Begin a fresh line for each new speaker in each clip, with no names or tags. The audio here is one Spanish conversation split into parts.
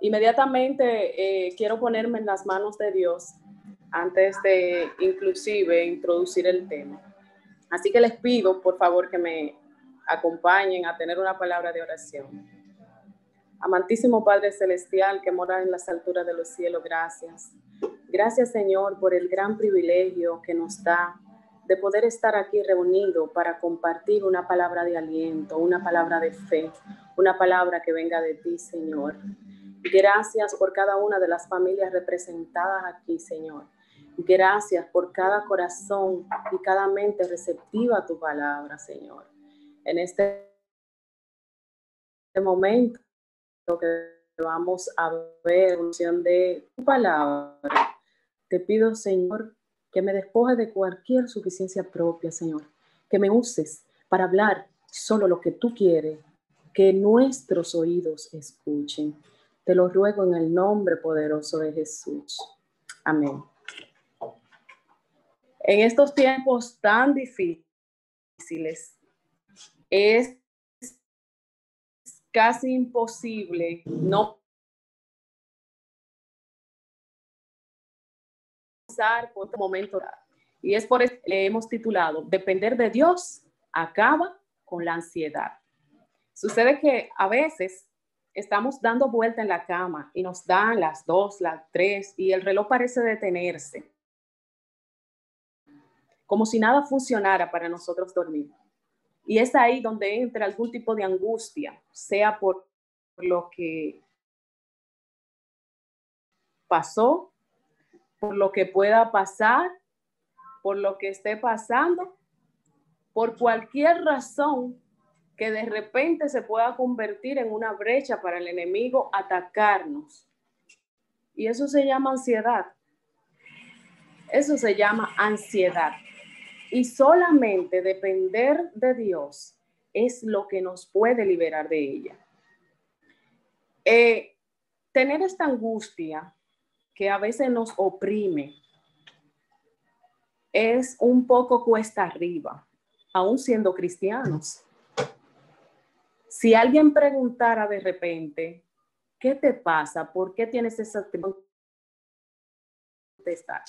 Inmediatamente eh, quiero ponerme en las manos de Dios antes de inclusive introducir el tema. Así que les pido, por favor, que me acompañen a tener una palabra de oración. Amantísimo Padre Celestial que mora en las alturas de los cielos, gracias. Gracias Señor por el gran privilegio que nos da de poder estar aquí reunido para compartir una palabra de aliento, una palabra de fe, una palabra que venga de ti, Señor. Gracias por cada una de las familias representadas aquí, Señor. Gracias por cada corazón y cada mente receptiva a tu palabra, Señor. En este momento que vamos a ver función de tu palabra, te pido, Señor, que me despoje de cualquier suficiencia propia, Señor, que me uses para hablar solo lo que tú quieres, que nuestros oídos escuchen. Te lo ruego en el nombre poderoso de Jesús. Amén. En estos tiempos tan difíciles, es casi imposible no pasar por este momento. Y es por eso que le hemos titulado Depender de Dios acaba con la ansiedad. Sucede que a veces estamos dando vuelta en la cama y nos dan las dos, las tres y el reloj parece detenerse como si nada funcionara para nosotros dormir. Y es ahí donde entra algún tipo de angustia, sea por lo que pasó, por lo que pueda pasar, por lo que esté pasando, por cualquier razón que de repente se pueda convertir en una brecha para el enemigo atacarnos. Y eso se llama ansiedad. Eso se llama ansiedad. Y solamente depender de Dios es lo que nos puede liberar de ella. Eh, tener esta angustia que a veces nos oprime es un poco cuesta arriba, aún siendo cristianos. Si alguien preguntara de repente, ¿qué te pasa? ¿Por qué tienes esa contestar?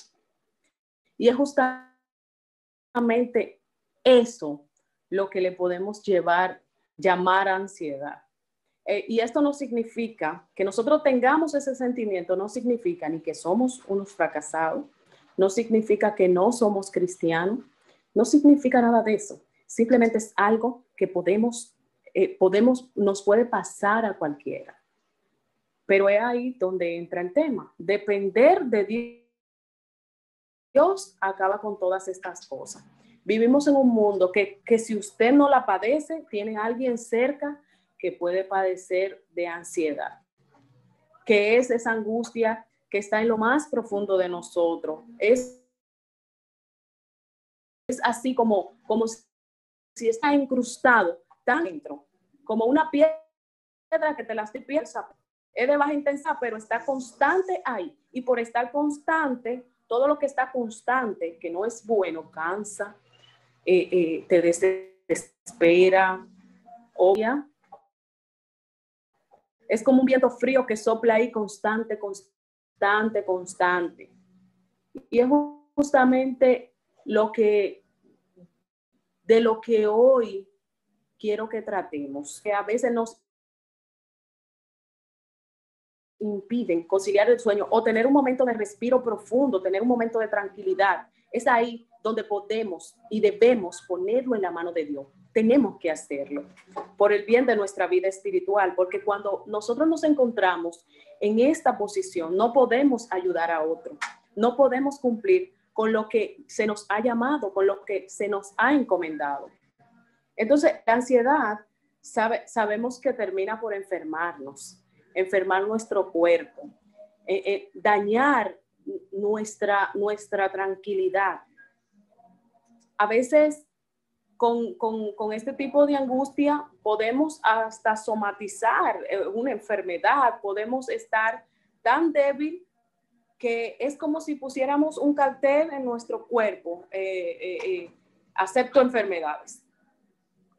Y es justamente eso lo que le podemos llevar, llamar ansiedad. Eh, y esto no significa que nosotros tengamos ese sentimiento, no significa ni que somos unos fracasados, no significa que no somos cristianos, no significa nada de eso. Simplemente es algo que podemos, eh, podemos, nos puede pasar a cualquiera. Pero es ahí donde entra el tema. Depender de Dios Dios acaba con todas estas cosas. Vivimos en un mundo que, si usted no la padece, tiene alguien cerca que puede padecer de ansiedad, que es esa angustia que está en lo más profundo de nosotros. Es, es así como, como si está incrustado dentro, como una piedra que te la piensa. Es de baja intensidad, pero está constante ahí. Y por estar constante, todo lo que está constante, que no es bueno, cansa, eh, eh, te desespera, obvia. Es como un viento frío que sopla ahí constante, constante, constante. Y es justamente lo que, de lo que hoy quiero que tratemos, que a veces nos impiden conciliar el sueño o tener un momento de respiro profundo, tener un momento de tranquilidad. Es ahí donde podemos y debemos ponerlo en la mano de Dios. Tenemos que hacerlo por el bien de nuestra vida espiritual, porque cuando nosotros nos encontramos en esta posición, no podemos ayudar a otro, no podemos cumplir con lo que se nos ha llamado, con lo que se nos ha encomendado. Entonces, la ansiedad sabe, sabemos que termina por enfermarnos enfermar nuestro cuerpo, eh, eh, dañar nuestra, nuestra tranquilidad. A veces con, con, este tipo de angustia podemos hasta somatizar eh, una enfermedad, podemos estar tan débil que es como si pusiéramos un cartel en nuestro cuerpo, acepto enfermedades,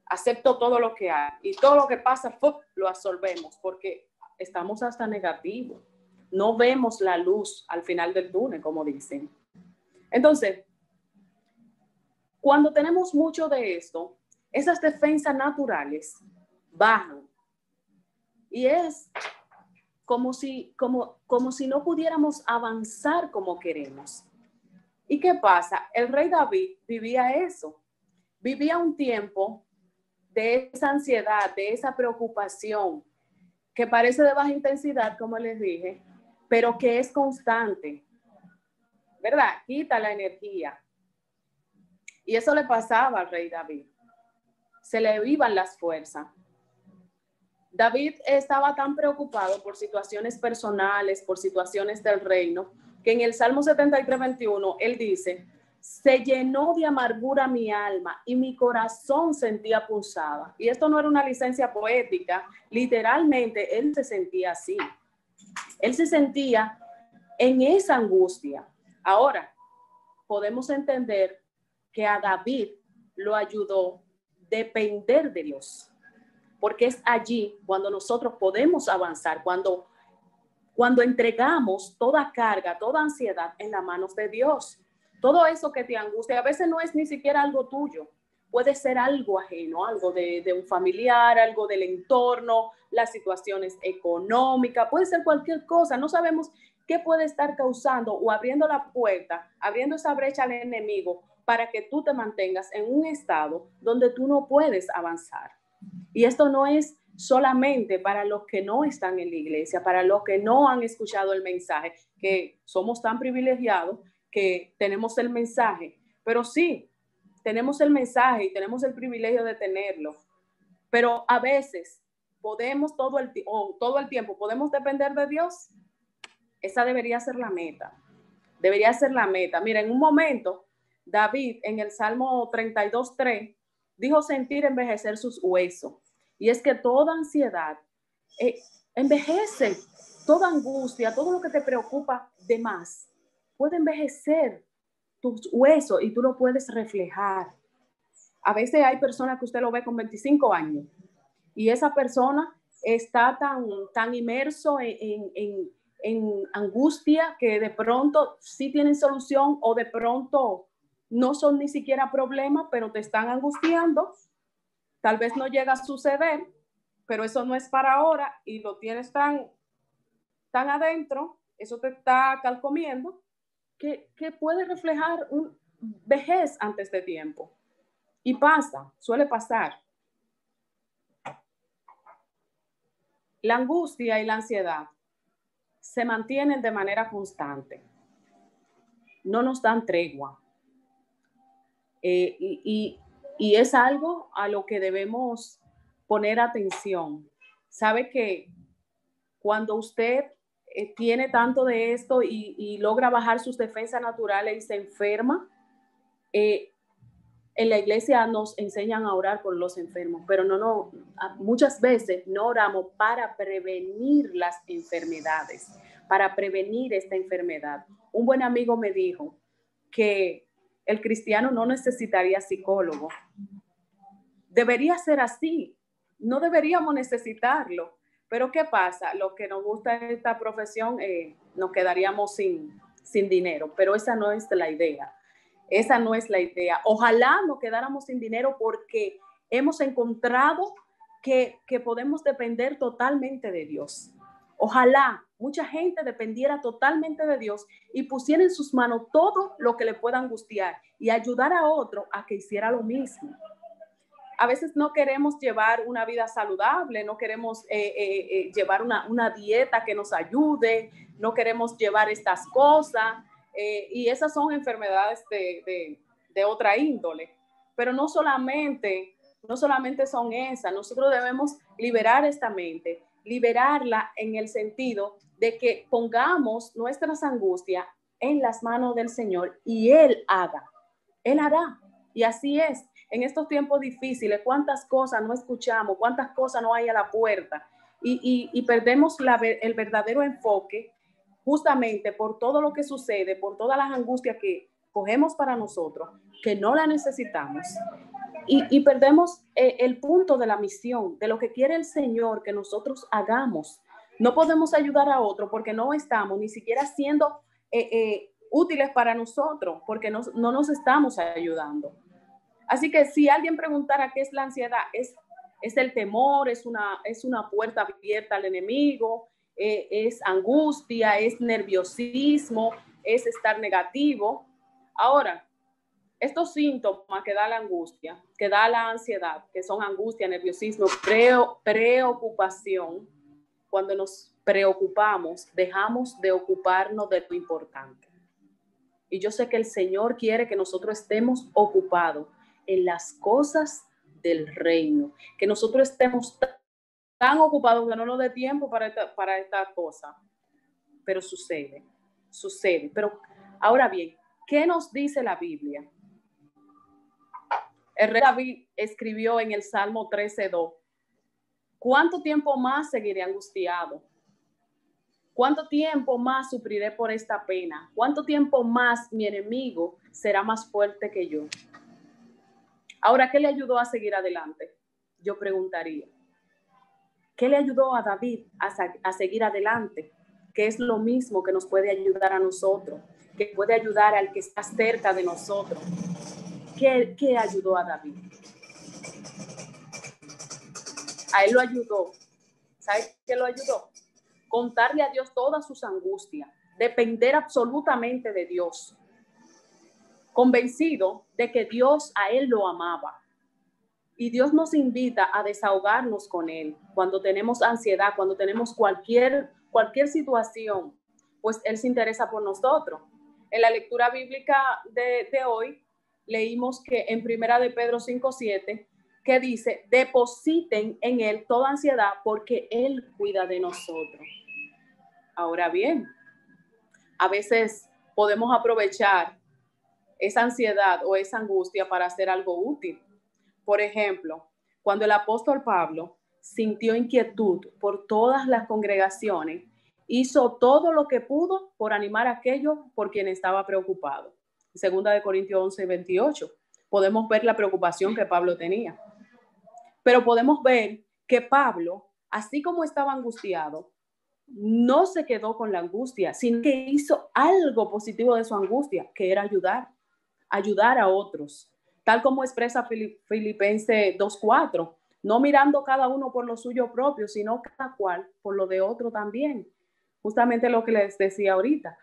acepto todo lo que hay y todo lo que pasa, lo absorbemos, porque estamos hasta negativos. No vemos la luz al final del túnel, como dicen. Entonces, cuando tenemos mucho de esto, esas defensas naturales bajan. Y es como si, como, como si no pudiéramos avanzar como queremos. ¿Y qué pasa? El rey David vivía eso. Vivía un tiempo de esa ansiedad, de esa preocupación, que parece de baja intensidad, como les dije, pero que es constante. ¿Verdad? Quita la energía. Y eso le pasaba al rey David. Se le iban las fuerzas. David estaba tan preocupado por situaciones personales, por situaciones del reino, que en el Salmo 73, 21, él dice, se llenó de amargura mi alma y mi corazón sentía pulsada. Y esto no era una licencia poética, literalmente él se sentía así. Él se sentía en esa angustia. Ahora, podemos entender que a David lo ayudó depender de Dios, porque es allí cuando nosotros podemos avanzar, cuando cuando entregamos toda carga, toda ansiedad en las manos de Dios. Todo eso que te angustia, a veces no es ni siquiera algo tuyo, puede ser algo ajeno, algo de, un familiar, algo del entorno, las situaciones económicas, puede ser cualquier cosa, no sabemos qué puede estar causando o abriendo la puerta, abriendo esa brecha al enemigo para que tú te mantengas en un estado donde tú no puedes avanzar. Y esto no es solamente para los que no están en la iglesia, para los que no han escuchado el mensaje, que somos tan privilegiados que tenemos el mensaje, pero sí, tenemos el mensaje y tenemos el privilegio de tenerlo, pero a veces podemos todo el, o todo el tiempo, podemos depender de Dios. Esa debería ser la meta, debería ser la meta. Mira, en un momento, David en el Salmo 32.3 dijo sentir envejecer sus huesos. Y es que toda ansiedad eh, envejece, toda angustia, todo lo que te preocupa de más, puede envejecer tus huesos y tú lo puedes reflejar. A veces hay personas que usted lo ve con 25 años y esa persona está tan, tan inmerso en, en, en angustia que de pronto sí tienen solución o de pronto no son ni siquiera problemas, pero te están angustiando Tal vez no llega a suceder, pero eso no es para ahora y lo tienes tan, tan adentro, eso te está calcomiendo, que, puede reflejar un vejez antes de tiempo. Y pasa, suele pasar. La angustia y la ansiedad se mantienen de manera constante. No nos dan tregua. Eh, y, y es algo a lo que debemos poner atención. Sabe que cuando usted eh, tiene tanto de esto y, logra bajar sus defensas naturales y se enferma, eh, en la iglesia nos enseñan a orar por los enfermos, pero no, no, muchas veces no oramos para prevenir las enfermedades, para prevenir esta enfermedad. Un buen amigo me dijo que el cristiano no necesitaría psicólogo. Debería ser así. No deberíamos necesitarlo. Pero ¿qué pasa? Lo que nos gusta esta profesión, eh, nos quedaríamos sin, sin dinero, pero esa no es la idea. Esa no es la idea. Ojalá nos quedáramos sin dinero porque hemos encontrado que, que podemos depender totalmente de Dios. Ojalá mucha gente dependiera totalmente de Dios y pusiera en sus manos todo lo que le pueda angustiar y ayudar a otro a que hiciera lo mismo. A veces no queremos llevar una vida saludable, no queremos eh, eh, eh, llevar una, dieta que nos ayude, no queremos llevar estas cosas y esas son enfermedades de, de otra índole. Pero no solamente, no solamente son esas, nosotros debemos liberar esta mente liberarla en el sentido de que pongamos nuestras angustias en las manos del Señor y Él haga. Él hará. Y así es. En estos tiempos difíciles, cuántas cosas no escuchamos, cuántas cosas no hay a la puerta. Y, perdemos el verdadero enfoque justamente por todo lo que sucede, por todas las angustias que cogemos para nosotros, que no la necesitamos y, perdemos eh, el punto de la misión, de lo que quiere el Señor que nosotros hagamos No podemos ayudar a otro porque no estamos ni siquiera siendo eh, eh, útiles para nosotros, porque no, no nos estamos ayudando. Así que si alguien preguntara qué es la ansiedad, es, es el temor, es una, es una puerta abierta al enemigo, eh, es angustia, es nerviosismo, es estar negativo. Ahora, estos síntomas que da la angustia, que da la ansiedad, que son angustia, nerviosismo, preocupación, cuando nos preocupamos, dejamos de ocuparnos de lo importante. Y yo sé que el Señor quiere que nosotros estemos ocupados en las cosas del reino, que nosotros estemos tan ocupados que no nos dé tiempo para esta, para cosa. Pero sucede, sucede. Pero ahora bien, ¿qué nos dice la Biblia? El rey David escribió en el Salmo 13.2, ¿cuánto tiempo más seguiré angustiado? ¿Cuánto tiempo más sufriré por esta pena? ¿Cuánto tiempo más mi enemigo será más fuerte que yo? Ahora, ¿qué le ayudó a seguir adelante? Yo preguntaría. ¿Qué le ayudó a David a, seguir adelante? ¿Qué es lo mismo que nos puede ayudar a nosotros, que puede ayudar al que está cerca de nosotros. ¿Qué, qué ayudó a David? A él lo ayudó. ¿Sabes qué lo ayudó? Contarle a Dios todas sus angustias, depender absolutamente de Dios convencido de que Dios a él lo amaba. Y Dios nos invita a desahogarnos con él cuando tenemos ansiedad, cuando tenemos cualquier, cualquier situación, pues él se interesa por nosotros. En la lectura bíblica de, de hoy leímos que en primera de Pedro 5.7 que dice, depositen en él toda ansiedad porque él cuida de nosotros. Ahora bien, a veces podemos aprovechar esa ansiedad o esa angustia para hacer algo útil. Por ejemplo, cuando el apóstol Pablo sintió inquietud por todas las congregaciones, hizo todo lo que pudo por animar a aquellos por quien estaba preocupado. Segunda de Corintios 11, 28. Podemos ver la preocupación que Pablo tenía. Pero podemos ver que Pablo, así como estaba angustiado, no se quedó con la angustia, sino que hizo algo positivo de su angustia, que era ayudar ayudar a otros, tal como expresa Filipenses 2.4, no mirando cada uno por lo suyo propio, sino cada cual por lo de otro también. Justamente lo que les decía ahorita.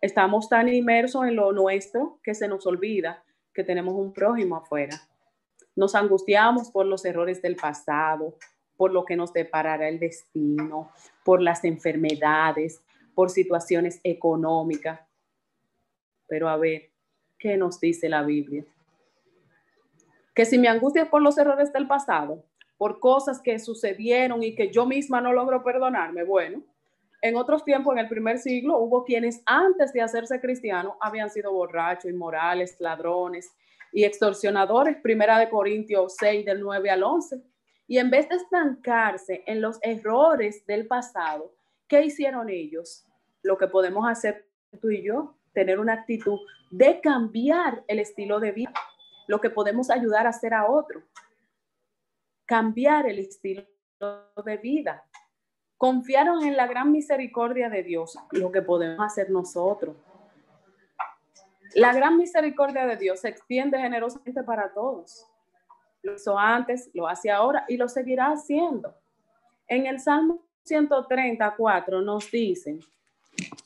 Estamos tan inmersos en lo nuestro que se nos olvida que tenemos un prójimo afuera. Nos angustiamos por los errores del pasado, por lo que nos deparará el destino, por las enfermedades, por situaciones económicas. Pero a ver, ¿Qué nos dice la Biblia? Que si me angustia por los errores del pasado, por cosas que sucedieron y que yo misma no logro perdonarme, bueno, en otros tiempos, en el primer siglo, hubo quienes antes de hacerse cristianos habían sido borrachos, inmorales, ladrones y extorsionadores, primera de Corintios 6, del 9 al 11. Y en vez de estancarse en los errores del pasado, ¿qué hicieron ellos? Lo que podemos hacer tú y yo, tener una actitud de cambiar el estilo de vida, lo que podemos ayudar a hacer a otro. Cambiar el estilo de vida. Confiaron en la gran misericordia de Dios, lo que podemos hacer nosotros. La gran misericordia de Dios se extiende generosamente para todos. Lo hizo antes, lo hace ahora y lo seguirá haciendo. En el Salmo 134 nos dicen,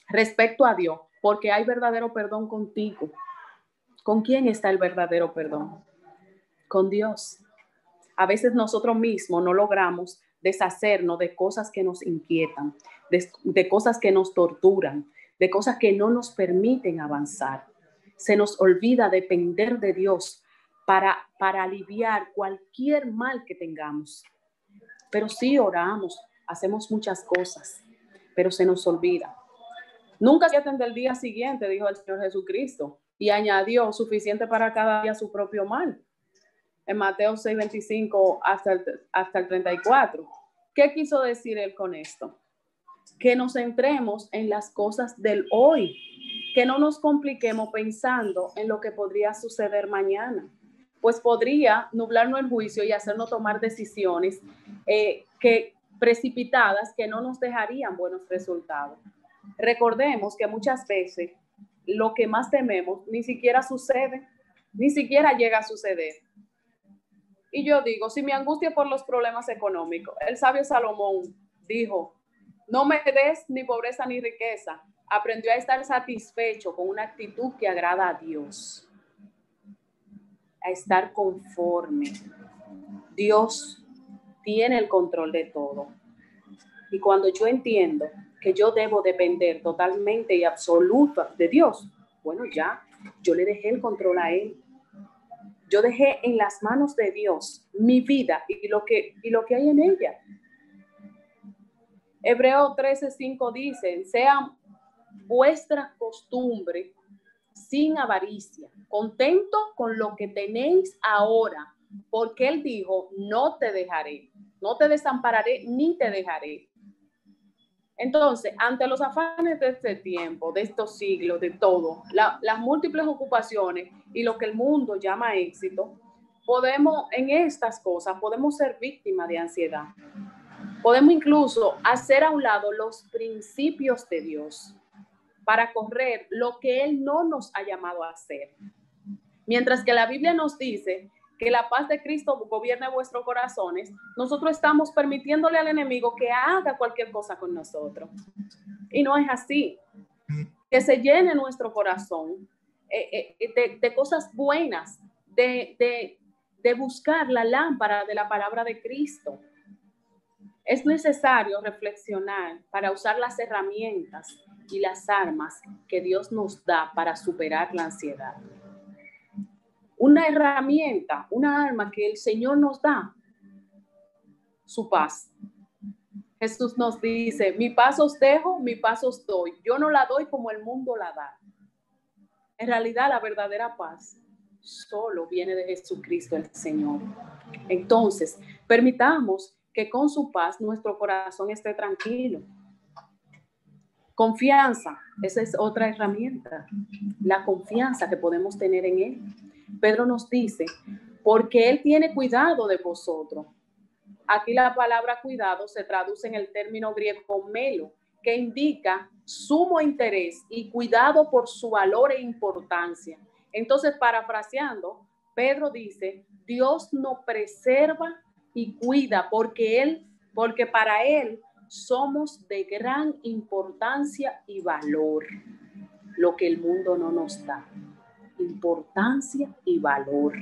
respecto a Dios, porque hay verdadero perdón contigo. ¿Con quién está el verdadero perdón? Con Dios. A veces nosotros mismos no logramos deshacernos de cosas que nos inquietan, de, cosas que nos torturan, de cosas que no nos permiten avanzar. Se nos olvida depender de Dios para, para aliviar cualquier mal que tengamos. Pero sí oramos, hacemos muchas cosas, pero se nos olvida. Nunca se atende el día siguiente, dijo el Señor Jesucristo, y añadió suficiente para cada día su propio mal. En Mateo 6, 25 hasta el, hasta el 34. ¿Qué quiso decir él con esto? Que nos centremos en las cosas del hoy, que no nos compliquemos pensando en lo que podría suceder mañana, pues podría nublarnos el juicio y hacernos tomar decisiones eh, que precipitadas que no nos dejarían buenos resultados. Recordemos que muchas veces lo que más tememos ni siquiera sucede, ni siquiera llega a suceder. Y yo digo, si me angustia por los problemas económicos, el sabio Salomón dijo, no me des ni pobreza ni riqueza. Aprendió a estar satisfecho con una actitud que agrada a Dios, estar conforme. Dios tiene el control de todo. Y cuando yo entiendo que yo debo depender totalmente y absoluta de Dios, bueno, ya, yo le dejé el control a Él. Yo dejé en las manos de Dios mi vida y lo que, y lo que hay en ella. Hebreo 13:5 dice, sea vuestra costumbre sin avaricia, contento con lo que tenéis ahora, porque Él dijo, no te dejaré, no te desampararé ni te dejaré. Entonces, ante los afanes de este tiempo, de estos siglos, de todo, las múltiples ocupaciones y lo que el mundo llama éxito, podemos, en estas cosas, podemos ser víctimas de ansiedad. Podemos incluso hacer a un lado los principios de Dios para correr lo que Él no nos ha llamado a hacer. Mientras que la Biblia nos dice que la paz de Cristo gobierne vuestros corazones, nosotros estamos permitiéndole al enemigo que haga cualquier cosa con nosotros. Y no es así. Que se llene nuestro corazón eh, eh, de, cosas buenas, de, de buscar la lámpara de la palabra de Cristo. Es necesario reflexionar para usar las herramientas y las armas que Dios nos da para superar la ansiedad una herramienta, una arma que el Señor nos da, su paz. Jesús nos dice, mi paz os dejo, mi paz os doy. Yo no la doy como el mundo la da. En realidad la verdadera paz solo viene de Jesucristo el Señor. Entonces, permitamos que con su paz nuestro corazón esté tranquilo. Confianza, esa es otra herramienta, la confianza que podemos tener en Él. Pedro nos dice, porque Él tiene cuidado de vosotros. Aquí la palabra cuidado se traduce en el término griego melo, que indica sumo interés y cuidado por su valor e importancia. Entonces, parafraseando, Pedro dice, Dios nos preserva y cuida porque Él, porque para Él somos de gran importancia y valor, lo que el mundo no nos da importancia y valor.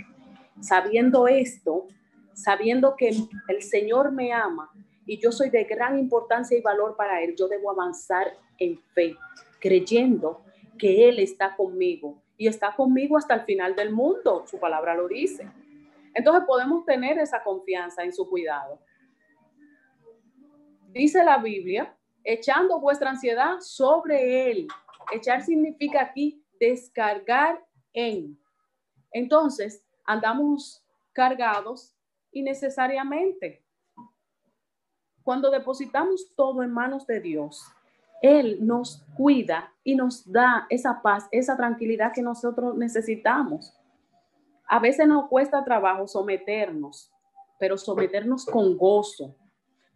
Sabiendo esto, sabiendo que el Señor me ama y yo soy de gran importancia y valor para Él, yo debo avanzar en fe, creyendo que Él está conmigo y está conmigo hasta el final del mundo. Su palabra lo dice. Entonces podemos tener esa confianza en su cuidado. Dice la Biblia, echando vuestra ansiedad sobre Él. Echar significa aquí descargar en. Entonces, andamos cargados innecesariamente. Cuando depositamos todo en manos de Dios, Él nos cuida y nos da esa paz, esa tranquilidad que nosotros necesitamos. A veces nos cuesta trabajo someternos, pero someternos con gozo,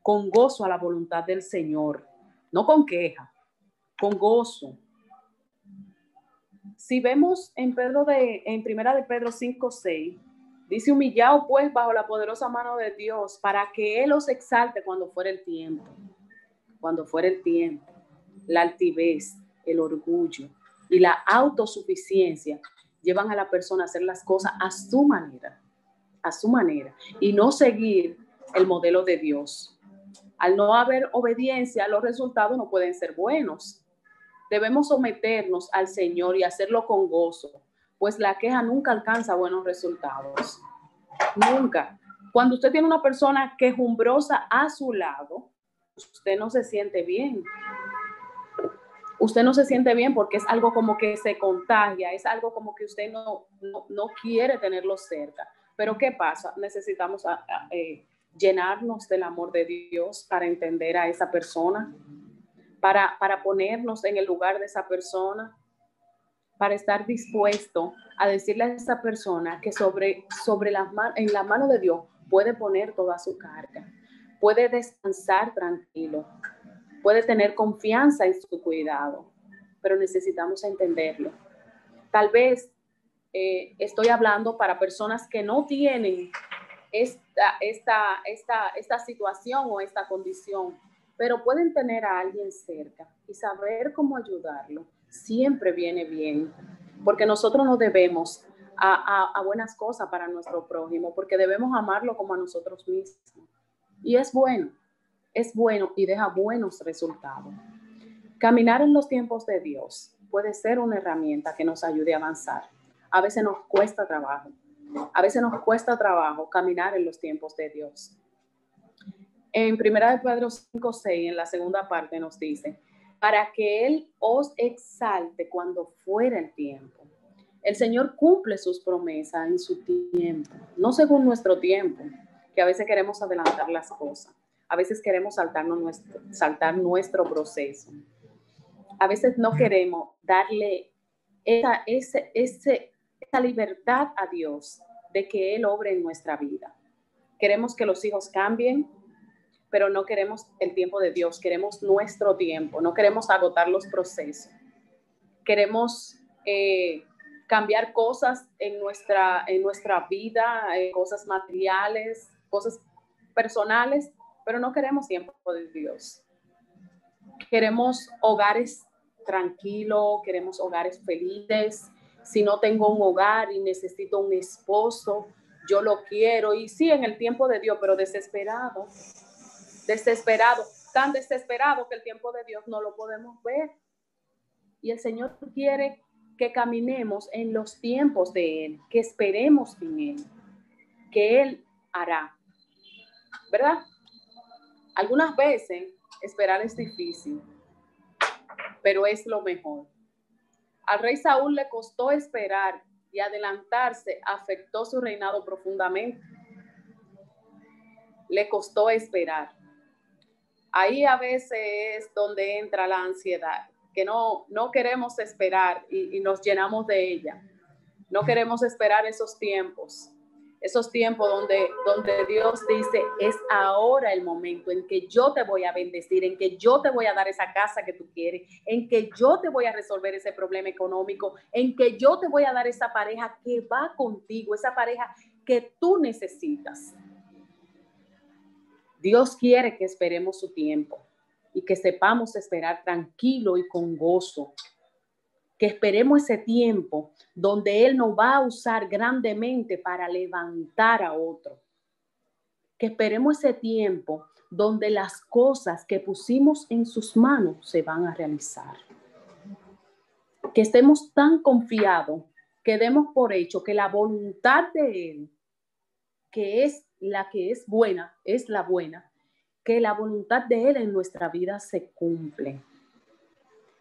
con gozo a la voluntad del Señor, no con queja, con gozo, si vemos en Pedro de, en primera de Pedro 5, 6, dice humillado pues bajo la poderosa mano de Dios para que Él os exalte cuando fuera el tiempo, cuando fuera el tiempo, la altivez, el orgullo y la autosuficiencia llevan a la persona a hacer las cosas a su manera, a su manera, y no seguir el modelo de Dios. Al no haber obediencia, los resultados no pueden ser buenos debemos someternos al Señor y hacerlo con gozo, pues la queja nunca alcanza buenos resultados. Nunca. Cuando usted tiene una persona quejumbrosa a su lado, usted no se siente bien. Usted no se siente bien porque es algo como que se contagia, es algo como que usted no, no, quiere tenerlo cerca. Pero ¿qué pasa? Necesitamos eh, llenarnos del amor de Dios para entender a esa persona, para, ponernos en el lugar de esa persona, para estar dispuesto a decirle a esa persona que sobre, sobre la, en la mano de Dios puede poner toda su carga. puede descansar tranquilo, puede tener confianza en su cuidado, pero necesitamos entenderlo. Tal vez eh, estoy hablando para personas que no tienen esta, esta, esta, situación o esta condición, pero pueden tener a alguien cerca y saber cómo ayudarlo. Siempre viene bien, porque nosotros no debemos a, a, buenas cosas para nuestro prójimo, porque debemos amarlo como a nosotros mismos. Y es bueno, es bueno y deja buenos resultados. Caminar en los tiempos de Dios puede ser una herramienta que nos ayude a avanzar. A veces nos cuesta trabajo. A veces nos cuesta trabajo caminar en los tiempos de Dios. En Primera de Pedro 5, 6, en la segunda parte nos dice, para que Él os exalte cuando fuera el tiempo. El Señor cumple sus promesas en su tiempo, no según nuestro tiempo, que a veces queremos adelantar las cosas, a veces queremos saltarnos nuestro, saltar nuestro proceso, a veces no queremos darle esa, ese, ese, esa libertad a Dios de que Él obre en nuestra vida. Queremos que los hijos cambien, pero no queremos el tiempo de Dios, queremos nuestro tiempo, no queremos agotar los procesos. Queremos eh, cambiar cosas en nuestra, en nuestra vida, eh, cosas materiales, cosas personales, pero no queremos tiempo de Dios. Queremos hogares tranquilos, queremos hogares felices. Si no tengo un hogar y necesito un esposo, yo lo quiero. Y sí, en el tiempo de Dios, pero desesperado desesperado, tan desesperado que el tiempo de Dios no lo podemos ver. Y el Señor quiere que caminemos en los tiempos de Él, que esperemos en Él, que Él hará. ¿Verdad? Algunas veces esperar es difícil, pero es lo mejor. Al rey Saúl le costó esperar y adelantarse, afectó su reinado profundamente. Le costó esperar. Ahí a veces es donde entra la ansiedad, que no, no queremos esperar y, nos llenamos de ella. No queremos esperar esos tiempos, esos tiempos donde, donde Dios dice, es ahora el momento en que yo te voy a bendecir, en que yo te voy a dar esa casa que tú quieres, en que yo te voy a resolver ese problema económico, en que yo te voy a dar esa pareja que va contigo, esa pareja que tú necesitas. Dios quiere que esperemos su tiempo y que sepamos esperar tranquilo y con gozo. Que esperemos ese tiempo donde Él nos va a usar grandemente para levantar a otro. Que esperemos ese tiempo donde las cosas que pusimos en sus manos se van a realizar. Que estemos tan confiados que demos por hecho que la voluntad de Él, que es la que es buena, es la buena, que la voluntad de Él en nuestra vida se cumple.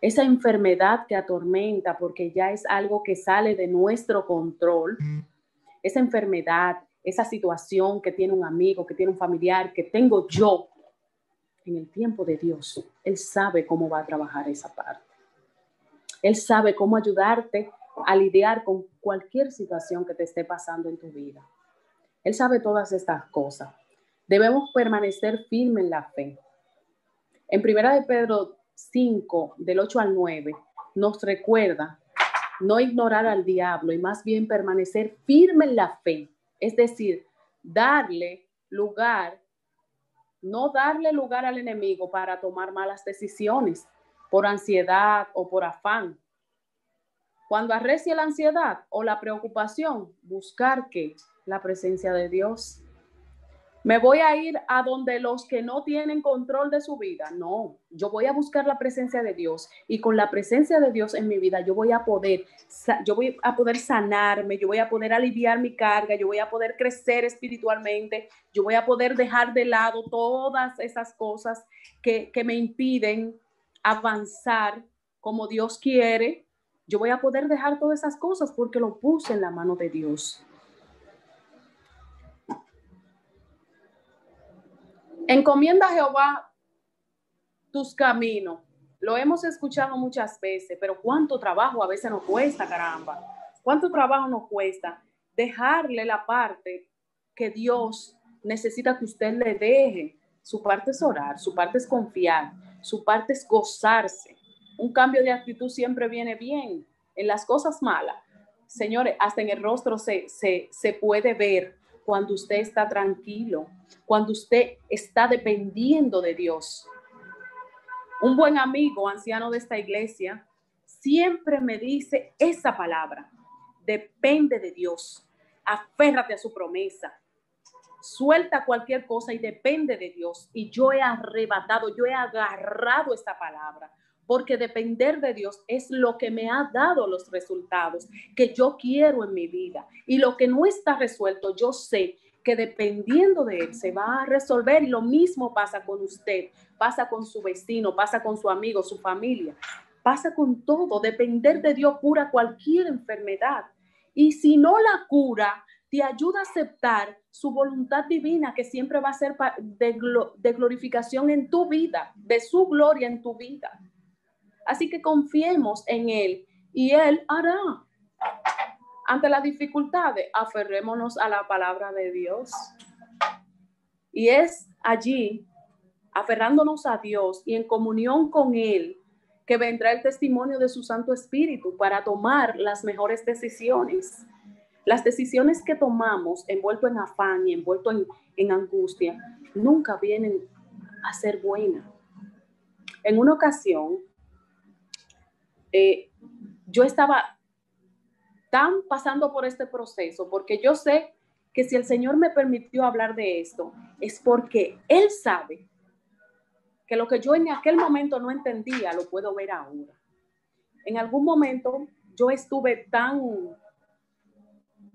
Esa enfermedad que atormenta porque ya es algo que sale de nuestro control, esa enfermedad, esa situación que tiene un amigo, que tiene un familiar, que tengo yo, en el tiempo de Dios, Él sabe cómo va a trabajar esa parte. Él sabe cómo ayudarte a lidiar con cualquier situación que te esté pasando en tu vida. Él sabe todas estas cosas. Debemos permanecer firmes en la fe. En primera de Pedro 5, del 8 al 9, nos recuerda no ignorar al diablo y más bien permanecer firme en la fe. Es decir, darle lugar, no darle lugar al enemigo para tomar malas decisiones por ansiedad o por afán. Cuando arrecie la ansiedad o la preocupación, buscar que la presencia de Dios. Me voy a ir a donde los que no tienen control de su vida. No, yo voy a buscar la presencia de Dios y con la presencia de Dios en mi vida yo voy a poder yo voy a poder sanarme, yo voy a poder aliviar mi carga, yo voy a poder crecer espiritualmente, yo voy a poder dejar de lado todas esas cosas que, que me impiden avanzar como Dios quiere. Yo voy a poder dejar todas esas cosas porque lo puse en la mano de Dios. Encomienda a Jehová tus caminos. Lo hemos escuchado muchas veces, pero cuánto trabajo a veces nos cuesta, caramba. Cuánto trabajo nos cuesta dejarle la parte que Dios necesita que usted le deje. Su parte es orar, su parte es confiar, su parte es gozarse. Un cambio de actitud siempre viene bien. En las cosas malas, señores, hasta en el rostro se, se puede ver cuando usted está tranquilo, cuando usted está dependiendo de Dios. Un buen amigo, anciano de esta iglesia, siempre me dice esa palabra, depende de Dios, aférrate a su promesa, suelta cualquier cosa y depende de Dios. Y yo he arrebatado, yo he agarrado esta palabra, porque depender de Dios es lo que me ha dado los resultados que yo quiero en mi vida. Y lo que no está resuelto, yo sé que dependiendo de Él se va a resolver. Y lo mismo pasa con usted, pasa con su vecino, pasa con su amigo, su familia, pasa con todo. Depender de Dios cura cualquier enfermedad. Y si no la cura, te ayuda a aceptar su voluntad divina que siempre va a ser de, glorificación en tu vida, de su gloria en tu vida. Así que confiemos en Él y Él hará. Ante las dificultades, aferrémonos a la palabra de Dios. Y es allí, aferrándonos a Dios y en comunión con Él, que vendrá el testimonio de su Santo Espíritu para tomar las mejores decisiones. Las decisiones que tomamos envuelto en afán y envuelto en, angustia nunca vienen a ser buenas. En una ocasión, eh, yo estaba tan pasando por este proceso porque yo sé que si el Señor me permitió hablar de esto es porque Él sabe que lo que yo en aquel momento no entendía lo puedo ver ahora. En algún momento yo estuve tan,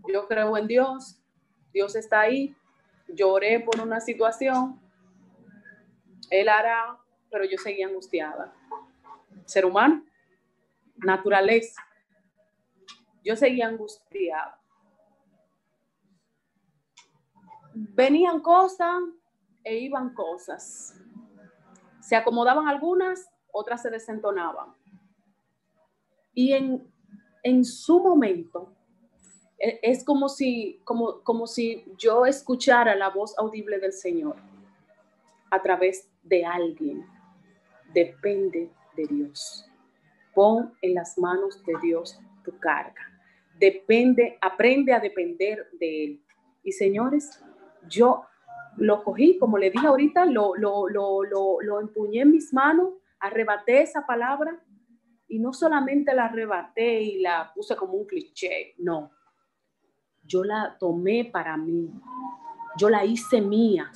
yo creo en Dios, Dios está ahí, lloré por una situación, Él hará, pero yo seguía angustiada. Ser humano, naturaleza. Yo seguía angustiada. Venían cosas e iban cosas. Se acomodaban algunas, otras se desentonaban. Y en, en su momento, e, es como si, como, como si yo escuchara la voz audible del Señor a través de alguien. Depende de Dios. Pon en las manos de Dios tu carga. Depende, aprende a depender de Él. Y señores, yo lo cogí, como le dije ahorita, lo, lo, lo, lo, empuñé en mis manos, arrebaté esa palabra y no solamente la arrebaté y la puse como un cliché, no. Yo la tomé para mí, yo la hice mía,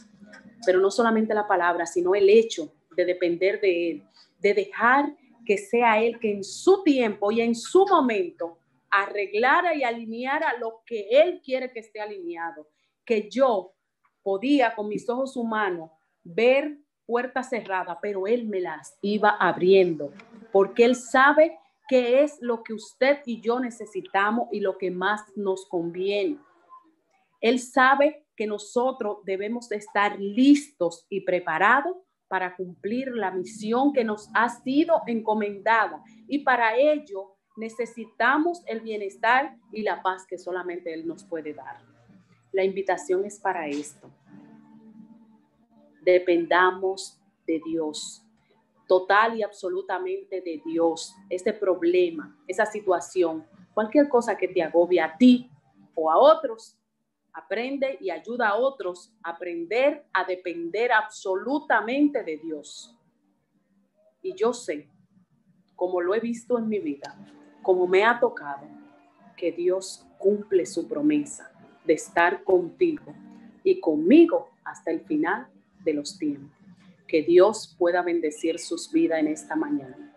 pero no solamente la palabra, sino el hecho de depender de Él, de dejar que sea Él que en su tiempo y en su momento arreglara y alineara lo que Él quiere que esté alineado, que yo podía con mis ojos humanos ver puertas cerradas, pero Él me las iba abriendo, porque Él sabe qué es lo que usted y yo necesitamos y lo que más nos conviene. Él sabe que nosotros debemos estar listos y preparados para cumplir la misión que nos ha sido encomendada. Y para ello necesitamos el bienestar y la paz que solamente Él nos puede dar. La invitación es para esto. Dependamos de Dios, total y absolutamente de Dios. Este problema, esa situación, cualquier cosa que te agobie a ti o a otros, aprende y ayuda a otros a aprender a depender absolutamente de Dios. Y yo sé, como lo he visto en mi vida, como me ha tocado, que Dios cumple su promesa de estar contigo y conmigo hasta el final de los tiempos. Que Dios pueda bendecir sus vidas en esta mañana.